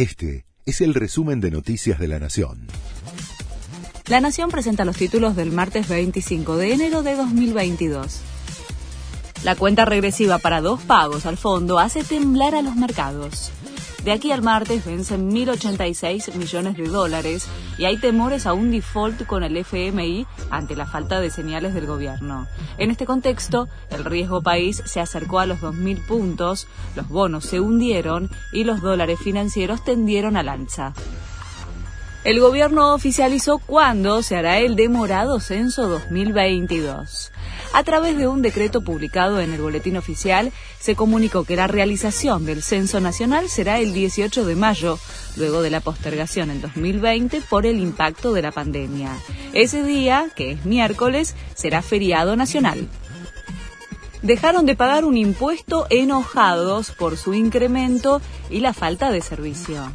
Este es el resumen de Noticias de la Nación. La Nación presenta los títulos del martes 25 de enero de 2022. La cuenta regresiva para dos pagos al fondo hace temblar a los mercados. De aquí al martes vencen 1.086 millones de dólares y hay temores a un default con el FMI ante la falta de señales del gobierno. En este contexto, el riesgo país se acercó a los 2.000 puntos, los bonos se hundieron y los dólares financieros tendieron al alza. El gobierno oficializó cuándo se hará el demorado censo 2022. A través de un decreto publicado en el Boletín Oficial, se comunicó que la realización del censo nacional será el 18 de mayo, luego de la postergación en 2020 por el impacto de la pandemia. Ese día, que es miércoles, será feriado nacional dejaron de pagar un impuesto enojados por su incremento y la falta de servicio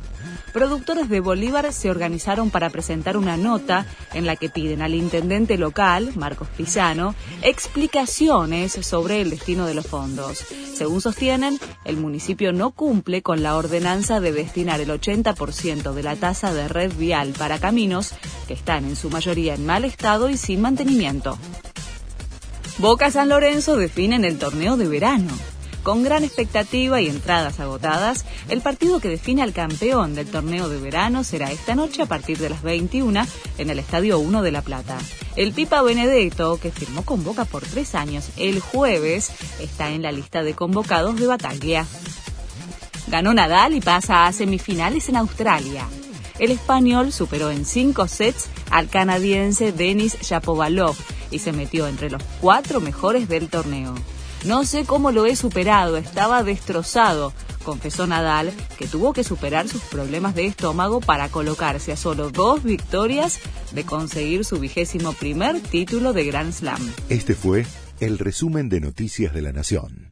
productores de Bolívar se organizaron para presentar una nota en la que piden al intendente local, Marcos Pisano, explicaciones sobre el destino de los fondos. Según sostienen, el municipio no cumple con la ordenanza de destinar el 80% de la tasa de red vial para caminos, que están en su mayoría en mal estado y sin mantenimiento. Boca San Lorenzo definen el torneo de verano. Con gran expectativa y entradas agotadas, el partido que define al campeón del torneo de verano será esta noche a partir de las 21 en el Estadio 1 de La Plata. El Pipa Benedetto, que firmó con Boca por tres años el jueves, está en la lista de convocados de Bataglia. Ganó Nadal y pasa a semifinales en Australia. El español superó en cinco sets al canadiense Denis Shapovalov y se metió entre los cuatro mejores del torneo. No sé cómo lo he superado, estaba destrozado, confesó Nadal, que tuvo que superar sus problemas de estómago para colocarse a solo dos victorias de conseguir su vigésimo primer título de Grand Slam. Este fue el resumen de Noticias de la Nación.